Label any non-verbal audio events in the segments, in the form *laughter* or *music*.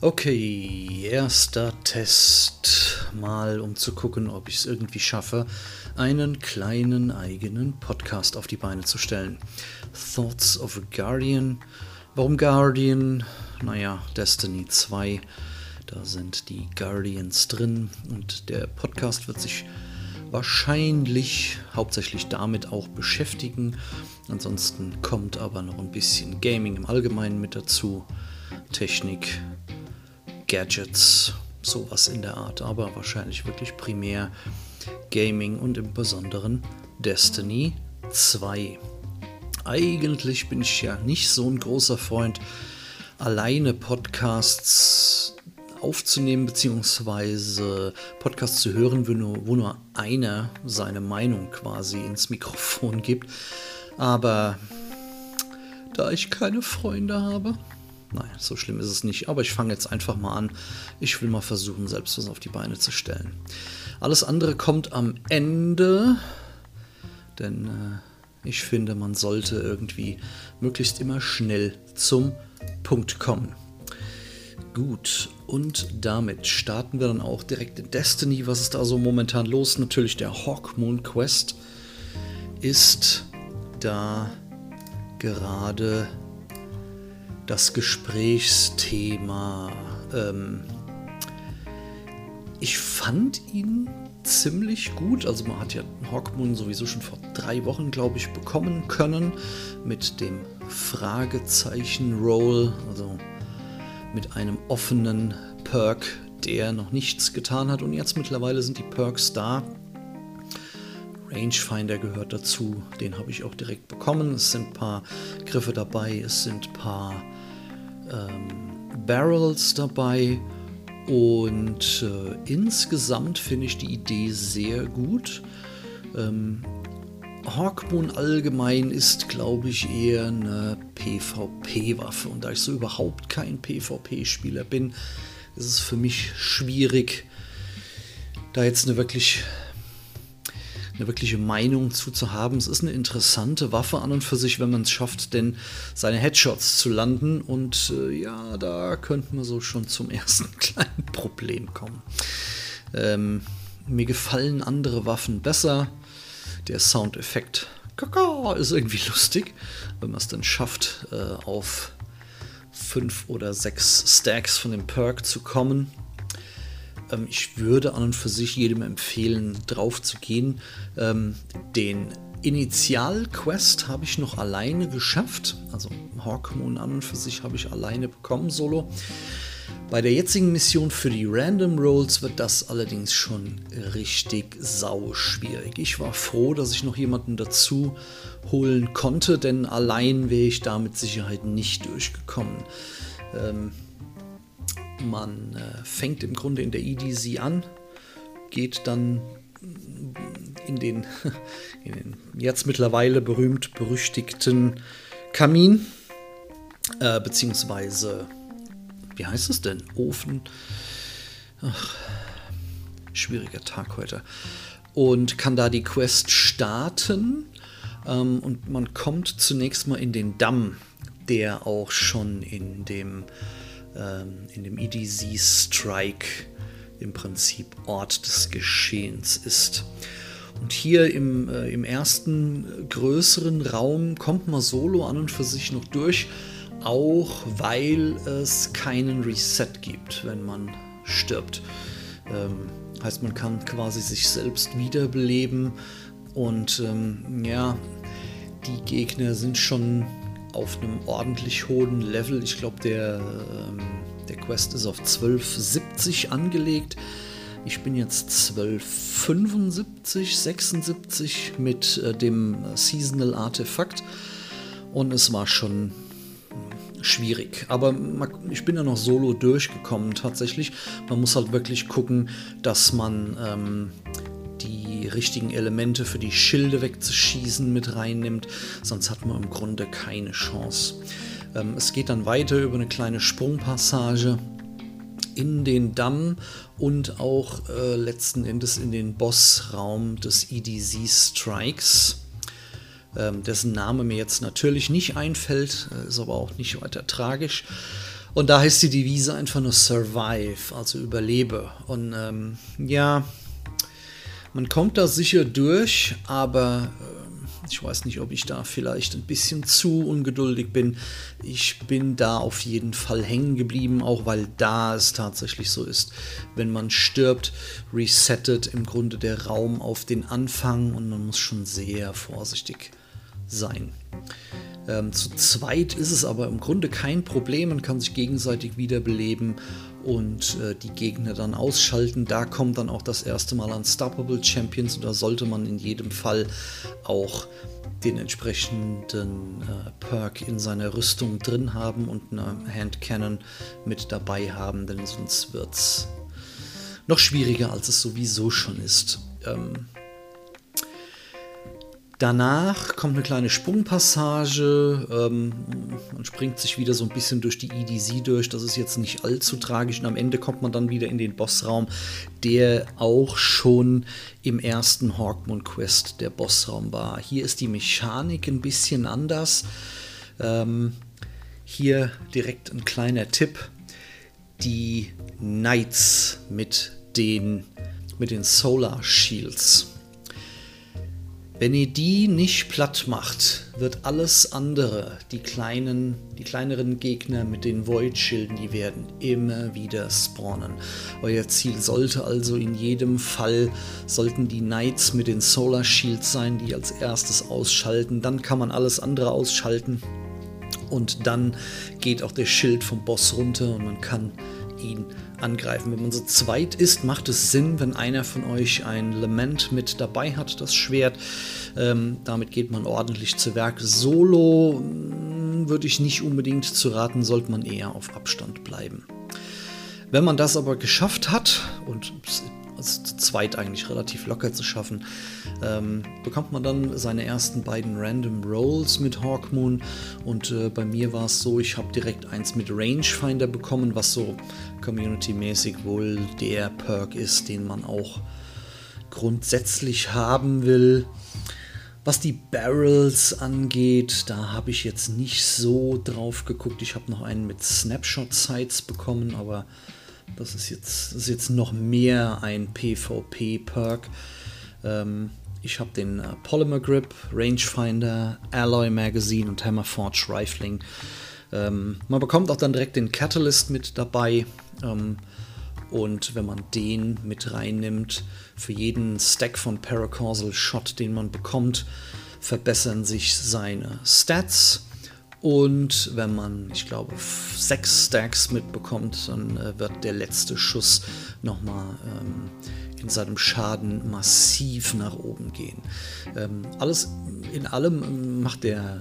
Okay, erster Test. Mal um zu gucken, ob ich es irgendwie schaffe, einen kleinen eigenen Podcast auf die Beine zu stellen. Thoughts of a Guardian. Warum Guardian? Naja, Destiny 2. Da sind die Guardians drin und der Podcast wird sich wahrscheinlich hauptsächlich damit auch beschäftigen. Ansonsten kommt aber noch ein bisschen Gaming im Allgemeinen mit dazu. Technik, Gadgets, sowas in der Art, aber wahrscheinlich wirklich primär Gaming und im Besonderen Destiny 2. Eigentlich bin ich ja nicht so ein großer Freund, alleine Podcasts aufzunehmen, beziehungsweise Podcasts zu hören, wo nur, wo nur einer seine Meinung quasi ins Mikrofon gibt. Aber da ich keine Freunde habe, Nein, so schlimm ist es nicht. Aber ich fange jetzt einfach mal an. Ich will mal versuchen, selbst was auf die Beine zu stellen. Alles andere kommt am Ende. Denn äh, ich finde, man sollte irgendwie möglichst immer schnell zum Punkt kommen. Gut, und damit starten wir dann auch direkt in Destiny. Was ist da so momentan los? Natürlich der Hawkmoon Quest ist da gerade das Gesprächsthema. Ähm, ich fand ihn ziemlich gut. Also man hat ja Hawkmoon sowieso schon vor drei Wochen, glaube ich, bekommen können mit dem Fragezeichen-Roll, also mit einem offenen Perk, der noch nichts getan hat. Und jetzt mittlerweile sind die Perks da. Rangefinder gehört dazu, den habe ich auch direkt bekommen. Es sind ein paar Griffe dabei, es sind ein paar ähm, Barrels dabei und äh, insgesamt finde ich die Idee sehr gut. Ähm, Hawkmoon allgemein ist, glaube ich, eher eine PvP-Waffe. Und da ich so überhaupt kein PvP-Spieler bin, ist es für mich schwierig, da jetzt eine wirklich eine wirkliche Meinung zu, zu haben. Es ist eine interessante Waffe an und für sich, wenn man es schafft, denn seine Headshots zu landen. Und äh, ja, da könnten wir so schon zum *laughs* ersten kleinen Problem kommen. Ähm, mir gefallen andere Waffen besser. Der Soundeffekt ist irgendwie lustig, wenn man es dann schafft, äh, auf fünf oder sechs Stacks von dem Perk zu kommen. Ähm, ich würde an und für sich jedem empfehlen, drauf zu gehen. Ähm, den Initial-Quest habe ich noch alleine geschafft. Also Hawkmoon an und für sich habe ich alleine bekommen, solo. Bei der jetzigen Mission für die Random Rolls wird das allerdings schon richtig sau schwierig. Ich war froh, dass ich noch jemanden dazu holen konnte, denn allein wäre ich da mit Sicherheit nicht durchgekommen. Ähm, man äh, fängt im Grunde in der EDC an, geht dann in den, *laughs* in den jetzt mittlerweile berühmt-berüchtigten Kamin, äh, beziehungsweise, wie heißt es denn? Ofen. Ach, schwieriger Tag heute. Und kann da die Quest starten. Ähm, und man kommt zunächst mal in den Damm, der auch schon in dem in dem EDZ Strike im Prinzip Ort des Geschehens ist. Und hier im, äh, im ersten größeren Raum kommt man solo an und für sich noch durch, auch weil es keinen Reset gibt, wenn man stirbt. Ähm, heißt, man kann quasi sich selbst wiederbeleben und ähm, ja, die Gegner sind schon auf einem ordentlich hohen Level. Ich glaube, der, ähm, der Quest ist auf 1270 angelegt. Ich bin jetzt 1275, 76 mit äh, dem Seasonal Artefakt und es war schon schwierig. Aber ich bin ja noch solo durchgekommen tatsächlich. Man muss halt wirklich gucken, dass man ähm, die richtigen Elemente für die Schilde wegzuschießen mit reinnimmt, sonst hat man im Grunde keine Chance. Ähm, es geht dann weiter über eine kleine Sprungpassage in den Damm und auch äh, letzten Endes in den Bossraum des EDZ Strikes, ähm, dessen Name mir jetzt natürlich nicht einfällt, äh, ist aber auch nicht weiter tragisch. Und da heißt die Devise einfach nur Survive, also überlebe. Und ähm, ja, man kommt da sicher durch, aber äh, ich weiß nicht, ob ich da vielleicht ein bisschen zu ungeduldig bin. Ich bin da auf jeden Fall hängen geblieben, auch weil da es tatsächlich so ist, wenn man stirbt, resettet im Grunde der Raum auf den Anfang und man muss schon sehr vorsichtig sein. Ähm, zu zweit ist es aber im Grunde kein Problem. Man kann sich gegenseitig wiederbeleben und äh, die Gegner dann ausschalten. Da kommt dann auch das erste Mal Unstoppable Champions und da sollte man in jedem Fall auch den entsprechenden äh, Perk in seiner Rüstung drin haben und eine Hand Cannon mit dabei haben, denn sonst wird es noch schwieriger, als es sowieso schon ist. Ähm, Danach kommt eine kleine Sprungpassage. Ähm, man springt sich wieder so ein bisschen durch die EDC durch. Das ist jetzt nicht allzu tragisch. Und am Ende kommt man dann wieder in den Bossraum, der auch schon im ersten Hawkmoon Quest der Bossraum war. Hier ist die Mechanik ein bisschen anders. Ähm, hier direkt ein kleiner Tipp. Die Knights mit den, mit den Solar Shields wenn ihr die nicht platt macht, wird alles andere, die kleinen, die kleineren Gegner mit den Void-Schilden, die werden immer wieder spawnen. Euer Ziel sollte also in jedem Fall, sollten die Knights mit den Solar Shields sein, die als erstes ausschalten. Dann kann man alles andere ausschalten. Und dann geht auch der Schild vom Boss runter und man kann ihn angreifen. Wenn man so zweit ist, macht es Sinn, wenn einer von euch ein Lament mit dabei hat, das Schwert. Ähm, damit geht man ordentlich zu Werk. Solo hm, würde ich nicht unbedingt zu raten, sollte man eher auf Abstand bleiben. Wenn man das aber geschafft hat, und also zu zweit eigentlich relativ locker zu schaffen, ähm, bekommt man dann seine ersten beiden Random Rolls mit Hawkmoon. Und äh, bei mir war es so, ich habe direkt eins mit Rangefinder bekommen, was so community-mäßig wohl der Perk ist, den man auch grundsätzlich haben will. Was die Barrels angeht, da habe ich jetzt nicht so drauf geguckt. Ich habe noch einen mit Snapshot-Sites bekommen, aber das ist jetzt, das ist jetzt noch mehr ein PvP-Perk. Ähm, ich habe den äh, Polymer Grip, Rangefinder, Alloy Magazine und Hammerforge Rifling. Ähm, man bekommt auch dann direkt den Catalyst mit dabei. Ähm, und wenn man den mit reinnimmt, für jeden Stack von Paracausal Shot, den man bekommt, verbessern sich seine Stats. Und wenn man, ich glaube, sechs Stacks mitbekommt, dann äh, wird der letzte Schuss nochmal ähm, in seinem Schaden massiv nach oben gehen. Ähm, alles in allem ähm, macht der,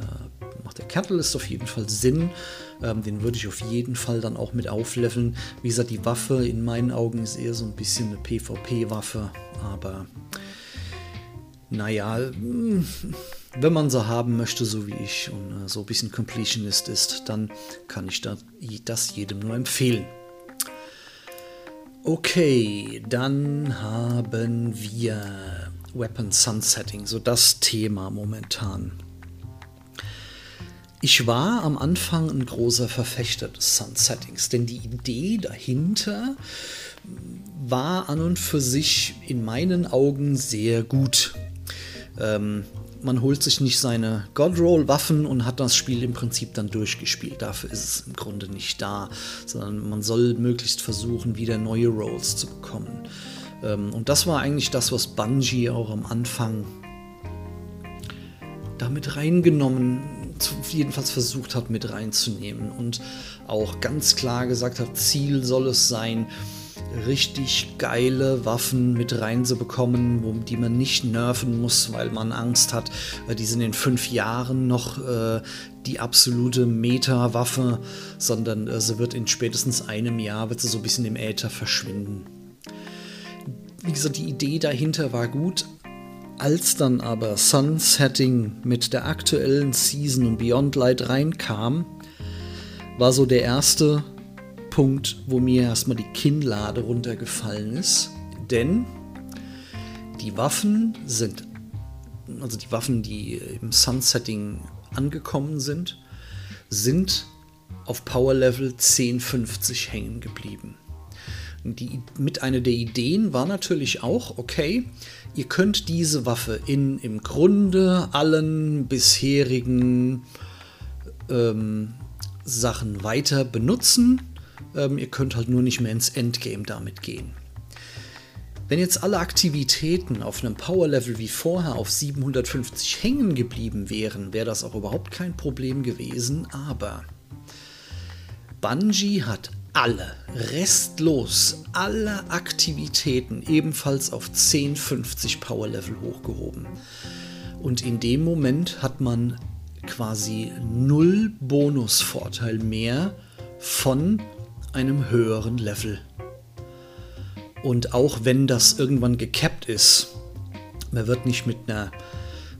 macht der Catalyst auf jeden Fall Sinn. Ähm, den würde ich auf jeden Fall dann auch mit aufleveln. Wie gesagt, die Waffe in meinen Augen ist eher so ein bisschen eine PvP-Waffe, aber naja, hm, wenn man so haben möchte, so wie ich und äh, so ein bisschen Completionist ist, dann kann ich das jedem nur empfehlen. Okay, dann haben wir Weapon Sunsetting, so das Thema momentan. Ich war am Anfang ein großer Verfechter des Sunsettings, denn die Idee dahinter war an und für sich in meinen Augen sehr gut. Ähm, man holt sich nicht seine Godroll-Waffen und hat das Spiel im Prinzip dann durchgespielt. Dafür ist es im Grunde nicht da, sondern man soll möglichst versuchen, wieder neue Rolls zu bekommen. Ähm, und das war eigentlich das, was Bungie auch am Anfang damit reingenommen, jedenfalls versucht hat mit reinzunehmen und auch ganz klar gesagt hat, Ziel soll es sein, richtig geile Waffen mit reinzubekommen, die man nicht nerven muss, weil man Angst hat, die sind in fünf Jahren noch äh, die absolute Meta-Waffe, sondern äh, sie wird in spätestens einem Jahr wird sie so ein bisschen im Äther verschwinden. Wie gesagt, die Idee dahinter war gut, als dann aber Sunsetting mit der aktuellen Season und Beyond Light reinkam, war so der erste Punkt, wo mir erstmal die Kinnlade runtergefallen ist. Denn die Waffen sind, also die Waffen, die im Sunsetting angekommen sind, sind auf Power Level 1050 hängen geblieben. Die, mit einer der Ideen war natürlich auch, okay, ihr könnt diese Waffe in im Grunde allen bisherigen ähm, Sachen weiter benutzen. Ähm, ihr könnt halt nur nicht mehr ins Endgame damit gehen. Wenn jetzt alle Aktivitäten auf einem Power-Level wie vorher auf 750 hängen geblieben wären, wäre das auch überhaupt kein Problem gewesen, aber Bungie hat alle, restlos, alle Aktivitäten ebenfalls auf 1050 Power-Level hochgehoben. Und in dem Moment hat man quasi null Bonusvorteil mehr von einem höheren Level. Und auch wenn das irgendwann gekappt ist, man wird nicht mit einer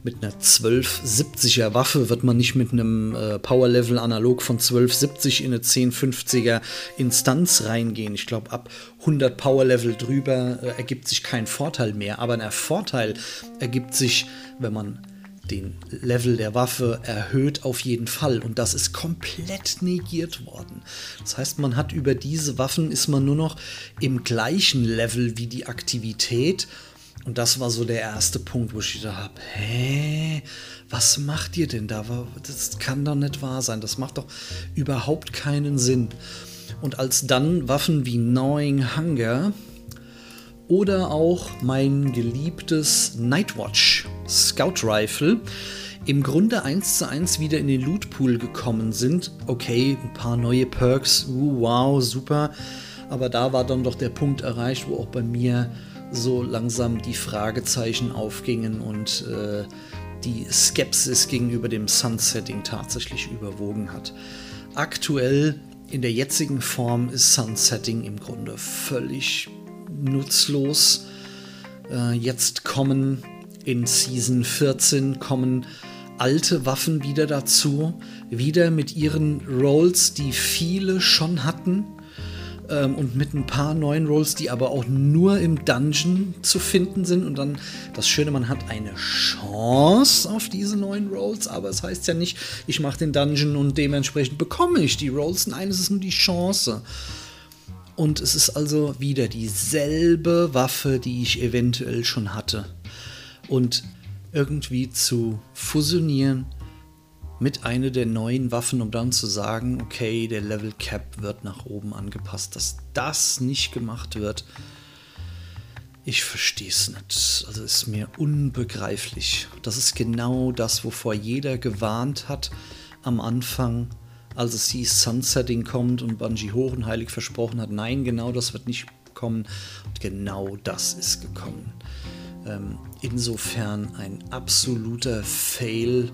mit einer 1270er Waffe wird man nicht mit einem äh, Power Level analog von 1270 in eine 1050er Instanz reingehen. Ich glaube, ab 100 Power Level drüber äh, ergibt sich kein Vorteil mehr. Aber ein Vorteil ergibt sich, wenn man den Level der Waffe erhöht auf jeden Fall und das ist komplett negiert worden. Das heißt, man hat über diese Waffen ist man nur noch im gleichen Level wie die Aktivität und das war so der erste Punkt, wo ich gedacht habe, hä, was macht ihr denn da? Das kann doch nicht wahr sein. Das macht doch überhaupt keinen Sinn. Und als dann Waffen wie Gnawing Hunger oder auch mein geliebtes Nightwatch Scout Rifle im Grunde eins zu eins wieder in den Loot Pool gekommen sind. Okay, ein paar neue Perks, uh, wow, super. Aber da war dann doch der Punkt erreicht, wo auch bei mir so langsam die Fragezeichen aufgingen und äh, die Skepsis gegenüber dem Sunsetting tatsächlich überwogen hat. Aktuell in der jetzigen Form ist Sunsetting im Grunde völlig nutzlos. Äh, jetzt kommen in Season 14 kommen alte Waffen wieder dazu, wieder mit ihren Rolls, die viele schon hatten ähm, und mit ein paar neuen Rolls, die aber auch nur im Dungeon zu finden sind. Und dann das Schöne, man hat eine Chance auf diese neuen Rolls, aber es das heißt ja nicht, ich mache den Dungeon und dementsprechend bekomme ich die Rolls. Nein, es ist nur die Chance. Und es ist also wieder dieselbe Waffe, die ich eventuell schon hatte. Und irgendwie zu fusionieren mit einer der neuen Waffen, um dann zu sagen, okay, der Level Cap wird nach oben angepasst. Dass das nicht gemacht wird, ich verstehe es nicht. Also ist mir unbegreiflich. Das ist genau das, wovor jeder gewarnt hat am Anfang, als es hieß, Sunsetting kommt und Bungie hoch und heilig versprochen hat, nein, genau das wird nicht kommen. Und genau das ist gekommen. Ähm, insofern ein absoluter Fail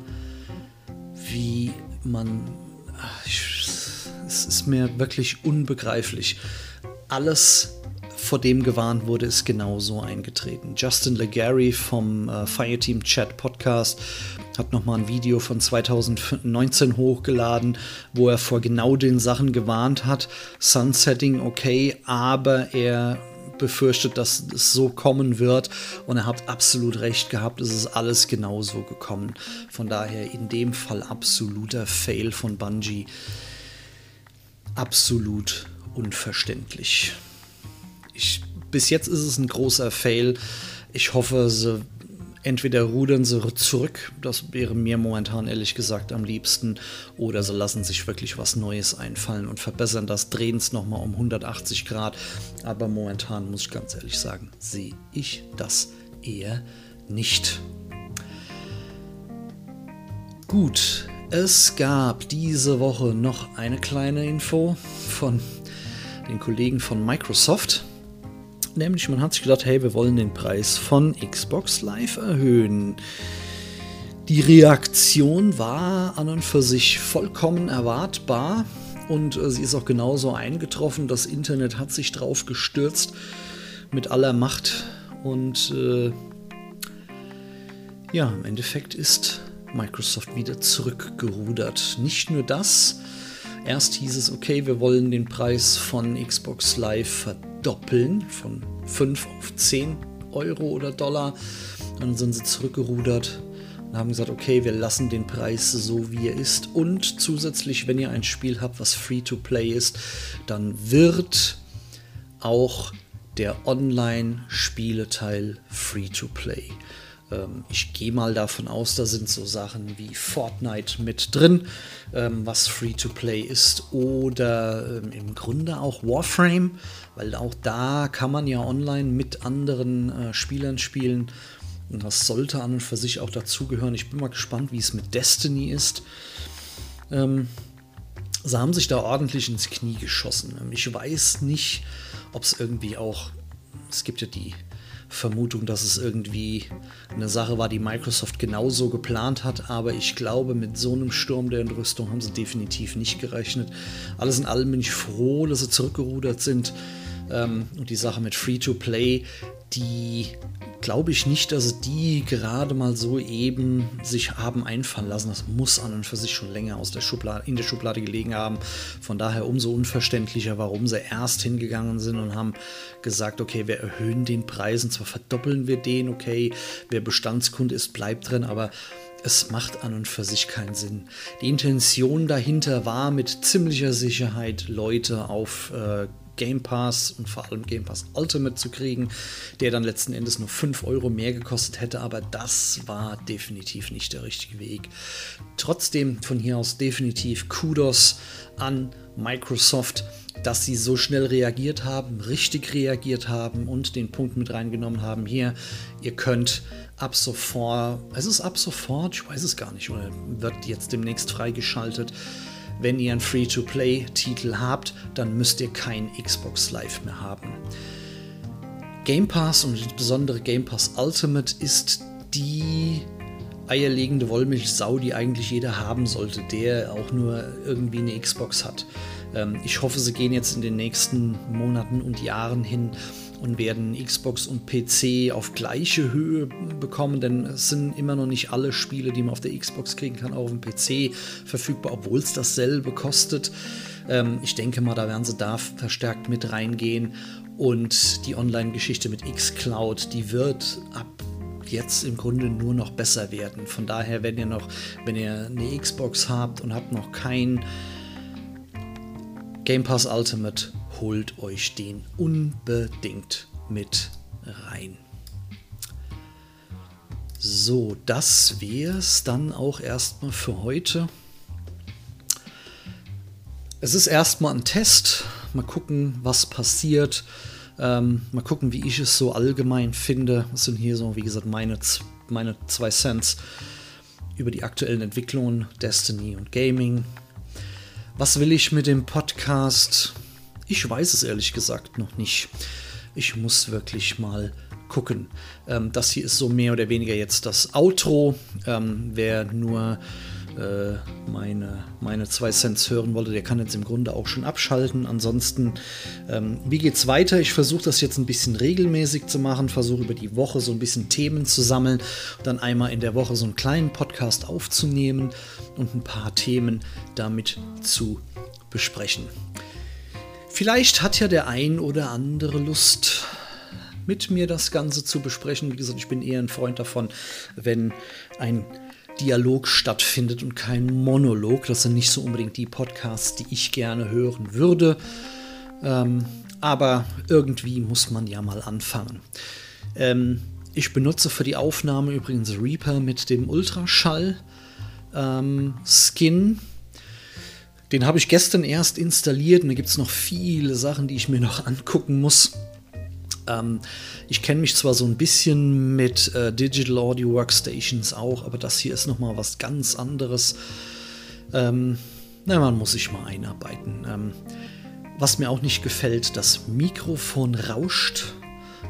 wie man. Es ist mir wirklich unbegreiflich. Alles, vor dem gewarnt wurde, ist genauso eingetreten. Justin Legary vom äh, Fireteam Chat Podcast hat nochmal ein Video von 2019 hochgeladen, wo er vor genau den Sachen gewarnt hat. Sunsetting okay, aber er befürchtet, dass es so kommen wird. Und er hat absolut recht gehabt, es ist alles genauso gekommen. Von daher in dem Fall absoluter Fail von Bungie. Absolut unverständlich. Ich, bis jetzt ist es ein großer Fail. Ich hoffe, sie entweder rudern sie zurück, das wäre mir momentan ehrlich gesagt am liebsten, oder sie lassen sich wirklich was Neues einfallen und verbessern das, drehen es nochmal um 180 Grad. Aber momentan muss ich ganz ehrlich sagen, sehe ich das eher nicht. Gut, es gab diese Woche noch eine kleine Info von den Kollegen von Microsoft. Nämlich man hat sich gedacht, hey, wir wollen den Preis von Xbox Live erhöhen. Die Reaktion war an und für sich vollkommen erwartbar und äh, sie ist auch genauso eingetroffen. Das Internet hat sich drauf gestürzt mit aller Macht und äh, ja, im Endeffekt ist Microsoft wieder zurückgerudert. Nicht nur das, erst hieß es, okay, wir wollen den Preis von Xbox Live verdoppeln, von 5 auf 10 Euro oder Dollar. Dann sind sie zurückgerudert und haben gesagt, okay, wir lassen den Preis so wie er ist. Und zusätzlich, wenn ihr ein Spiel habt, was Free-to-Play ist, dann wird auch der Online-Spieleteil Free-to-Play. Ähm, ich gehe mal davon aus, da sind so Sachen wie Fortnite mit drin, ähm, was Free-to-Play ist, oder ähm, im Grunde auch Warframe, weil auch da kann man ja online mit anderen äh, Spielern spielen. Und das sollte an und für sich auch dazugehören. Ich bin mal gespannt, wie es mit Destiny ist. Ähm, sie haben sich da ordentlich ins Knie geschossen. Ich weiß nicht, ob es irgendwie auch. Es gibt ja die Vermutung, dass es irgendwie eine Sache war, die Microsoft genauso geplant hat, aber ich glaube, mit so einem Sturm der Entrüstung haben sie definitiv nicht gerechnet. Alles in allem bin ich froh, dass sie zurückgerudert sind. Ähm, und die Sache mit Free-to-Play, die glaube ich nicht, dass die gerade mal so eben sich haben einfallen lassen. Das muss an und für sich schon länger aus der Schublade, in der Schublade gelegen haben. Von daher umso unverständlicher, warum sie erst hingegangen sind und haben gesagt, okay, wir erhöhen den Preis und zwar verdoppeln wir den, okay, wer Bestandskunde ist, bleibt drin, aber es macht an und für sich keinen Sinn. Die Intention dahinter war mit ziemlicher Sicherheit Leute auf äh, Game Pass und vor allem Game Pass Ultimate zu kriegen, der dann letzten Endes nur 5 Euro mehr gekostet hätte, aber das war definitiv nicht der richtige Weg. Trotzdem von hier aus definitiv Kudos an Microsoft, dass sie so schnell reagiert haben, richtig reagiert haben und den Punkt mit reingenommen haben. Hier, ihr könnt ab sofort, es ist ab sofort, ich weiß es gar nicht, oder wird jetzt demnächst freigeschaltet wenn ihr einen Free-to-Play-Titel habt, dann müsst ihr kein Xbox Live mehr haben. Game Pass und insbesondere Game Pass Ultimate ist die eierlegende Wollmilchsau, die eigentlich jeder haben sollte, der auch nur irgendwie eine Xbox hat. Ähm, ich hoffe, sie gehen jetzt in den nächsten Monaten und Jahren hin und werden Xbox und PC auf gleiche Höhe bekommen, denn es sind immer noch nicht alle Spiele, die man auf der Xbox kriegen kann, auch auf dem PC verfügbar, obwohl es dasselbe kostet. Ähm, ich denke mal, da werden sie da verstärkt mit reingehen und die Online-Geschichte mit xCloud, die wird ab jetzt im Grunde nur noch besser werden. Von daher, wenn ihr noch, wenn ihr eine Xbox habt und habt noch kein Game Pass Ultimate, holt euch den unbedingt mit rein. So, das wäre es dann auch erstmal für heute. Es ist erstmal ein Test. Mal gucken, was passiert. Ähm, mal gucken, wie ich es so allgemein finde. Das sind hier so, wie gesagt, meine, meine zwei Cents über die aktuellen Entwicklungen Destiny und Gaming. Was will ich mit dem Podcast? Ich weiß es ehrlich gesagt noch nicht. Ich muss wirklich mal gucken. Ähm, das hier ist so mehr oder weniger jetzt das Outro. Ähm, wer nur äh, meine, meine zwei Cents hören wollte, der kann jetzt im Grunde auch schon abschalten. Ansonsten, ähm, wie geht's weiter? Ich versuche das jetzt ein bisschen regelmäßig zu machen, versuche über die Woche so ein bisschen Themen zu sammeln, dann einmal in der Woche so einen kleinen Podcast aufzunehmen und ein paar Themen damit zu besprechen. Vielleicht hat ja der ein oder andere Lust, mit mir das Ganze zu besprechen. Wie gesagt, ich bin eher ein Freund davon, wenn ein Dialog stattfindet und kein Monolog. Das sind nicht so unbedingt die Podcasts, die ich gerne hören würde. Ähm, aber irgendwie muss man ja mal anfangen. Ähm, ich benutze für die Aufnahme übrigens Reaper mit dem Ultraschall ähm, den habe ich gestern erst installiert und da gibt es noch viele Sachen, die ich mir noch angucken muss. Ähm, ich kenne mich zwar so ein bisschen mit äh, Digital Audio Workstations auch, aber das hier ist nochmal was ganz anderes. Ähm, na, man muss sich mal einarbeiten. Ähm, was mir auch nicht gefällt, das Mikrofon rauscht.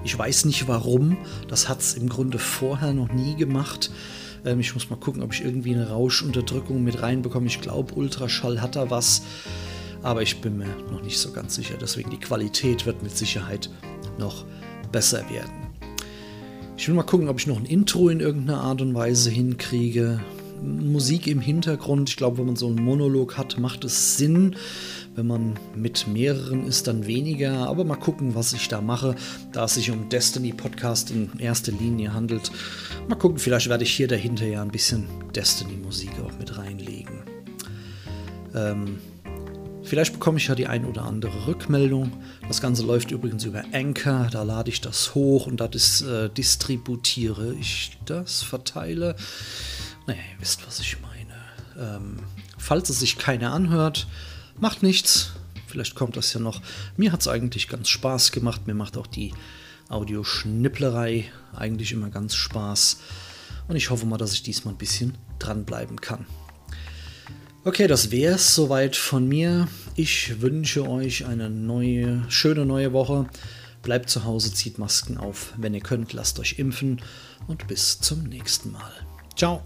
Ich weiß nicht warum. Das hat es im Grunde vorher noch nie gemacht. Ähm, ich muss mal gucken, ob ich irgendwie eine Rauschunterdrückung mit reinbekomme. Ich glaube, Ultraschall hat da was, aber ich bin mir noch nicht so ganz sicher. Deswegen die Qualität wird mit Sicherheit noch besser werden. Ich will mal gucken, ob ich noch ein Intro in irgendeiner Art und Weise hinkriege. Musik im Hintergrund. Ich glaube, wenn man so einen Monolog hat, macht es Sinn, Wenn man mit mehreren ist, dann weniger. Aber mal gucken, was ich da mache, da es sich um Destiny Podcast in erster Linie handelt. Mal gucken, vielleicht werde ich hier dahinter ja ein bisschen Destiny Musik auch mit reinlegen. Ähm, Vielleicht bekomme ich ja die ein oder andere Rückmeldung. Das Ganze läuft übrigens über Anchor. Da lade ich das hoch und das äh, distributiere ich das, verteile. Naja, ihr wisst, was ich meine. Ähm, falls es sich keiner anhört, macht nichts. Vielleicht kommt das ja noch. Mir hat es eigentlich ganz Spaß gemacht. Mir macht auch die Audioschnipplerei eigentlich immer ganz Spaß. Und ich hoffe mal, dass ich diesmal ein bisschen dranbleiben kann. Okay, das wäre es soweit von mir. Ich wünsche euch eine neue, schöne neue Woche. Bleibt zu Hause, zieht Masken auf. Wenn ihr könnt, lasst euch impfen und bis zum nächsten Mal. Ciao.